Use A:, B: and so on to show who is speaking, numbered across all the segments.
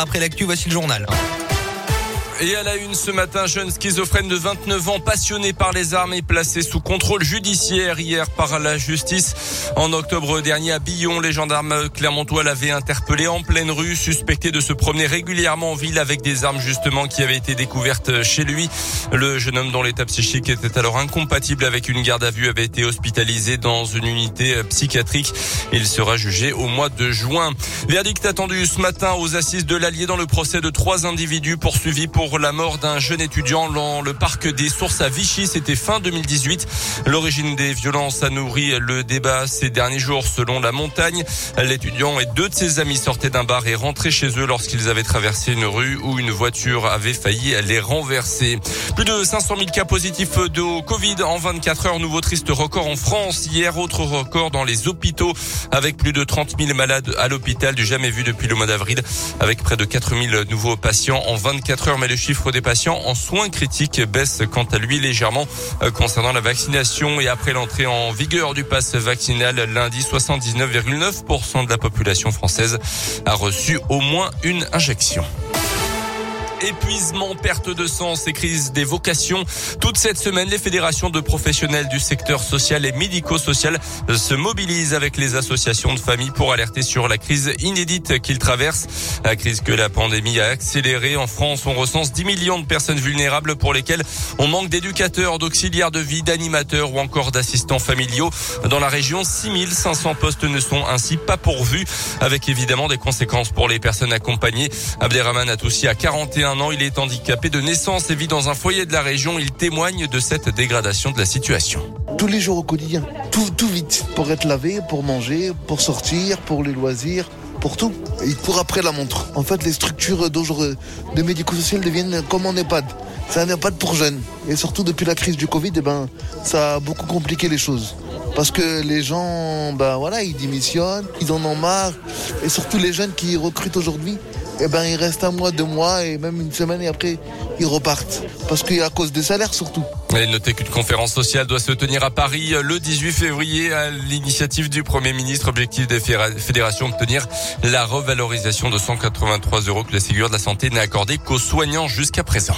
A: Après l'actu, voici le journal.
B: Et à la une ce matin, jeune schizophrène de 29 ans, passionné par les armes et placé sous contrôle judiciaire hier par la justice. En octobre dernier à Billon, les gendarmes clermontois l'avaient interpellé en pleine rue, suspecté de se promener régulièrement en ville avec des armes justement qui avaient été découvertes chez lui. Le jeune homme dont l'état psychique était alors incompatible avec une garde à vue avait été hospitalisé dans une unité psychiatrique. Il sera jugé au mois de juin. Verdict attendu ce matin aux assises de l'Allier dans le procès de trois individus poursuivis pour la mort d'un jeune étudiant dans le parc des Sources à Vichy. C'était fin 2018. L'origine des violences a nourri le débat ces derniers jours selon la montagne. L'étudiant et deux de ses amis sortaient d'un bar et rentraient chez eux lorsqu'ils avaient traversé une rue où une voiture avait failli les renverser. Plus de 500 000 cas positifs de Covid en 24 heures. Nouveau triste record en France. Hier, autre record dans les hôpitaux avec plus de 30 000 malades à l'hôpital du jamais vu depuis le mois d'avril avec près de 4 000 nouveaux patients en 24 heures. Chiffre des patients en soins critiques baisse quant à lui légèrement euh, concernant la vaccination et après l'entrée en vigueur du pass vaccinal lundi, 79,9% de la population française a reçu au moins une injection. Épuisement, perte de sens et crise des vocations. Toute cette semaine, les fédérations de professionnels du secteur social et médico-social se mobilisent avec les associations de familles pour alerter sur la crise inédite qu'ils traversent. La crise que la pandémie a accélérée. En France, on recense 10 millions de personnes vulnérables pour lesquelles on manque d'éducateurs, d'auxiliaires de vie, d'animateurs ou encore d'assistants familiaux. Dans la région, 6500 postes ne sont ainsi pas pourvus avec évidemment des conséquences pour les personnes accompagnées. Abderrahman Atoussi a 41 Il est handicapé de naissance et vit dans un foyer de la région. Il témoigne de cette dégradation de la situation.
C: Tous les jours au quotidien, tout, tout vite, pour être lavé, pour manger, pour sortir, pour les loisirs pour tout. Il court après la montre. En fait, les structures de médico-social deviennent comme en EHPAD. C'est un EHPAD pour jeunes. Et surtout depuis la crise du Covid, eh ben, ça a beaucoup compliqué les choses. Parce que les gens, ben voilà, ils démissionnent, ils en ont marre. Et surtout les jeunes qui recrutent aujourd'hui, eh ben, il reste un mois, deux mois et même une semaine et après, ils repartent. Parce qu'il cause des salaires surtout.
B: Et notez qu'une conférence sociale doit se tenir à Paris le 18 février à l'initiative du Premier ministre. Objectif des fédérations obtenir la revalorisation de 183 euros que la Sécurité de la Santé n'a accordé qu'aux soignants jusqu'à présent.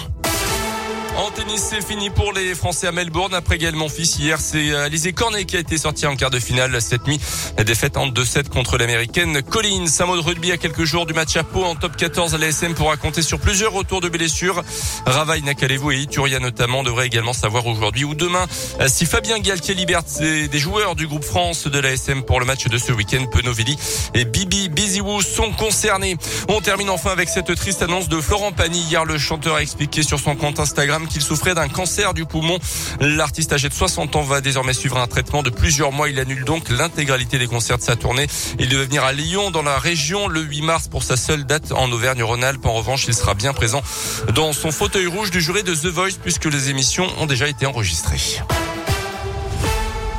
B: En tennis, c'est fini pour les Français à Melbourne. Après Gaël Monfils, hier, c'est euh, Alizé Cornet qui a été sorti en quart de finale cette nuit. La défaite en 2-7 contre l'américaine Collins. Mot de rugby à quelques jours du match à Pau en top 14 à l'ASM pour raconter sur plusieurs retours de blessures. Ravaille, Nakalevou et Ituria notamment devraient également savoir aujourd'hui ou demain euh, si Fabien Galtier libère des joueurs du groupe France de l'ASM pour le match de ce week-end. Penovilli et Bibi Biziwou sont concernés. On termine enfin avec cette triste annonce de Florent Pagny. Hier, le chanteur a expliqué sur son compte Instagram qu'il souffrait d'un cancer du poumon. L'artiste âgé de 60 ans va désormais suivre un traitement de plusieurs mois. Il annule donc l'intégralité des concerts de sa tournée. Il devait venir à Lyon, dans la région, le 8 mars pour sa seule date en Auvergne-Rhône-Alpes. En revanche, il sera bien présent dans son fauteuil rouge du jury de The Voice puisque les émissions ont déjà été enregistrées.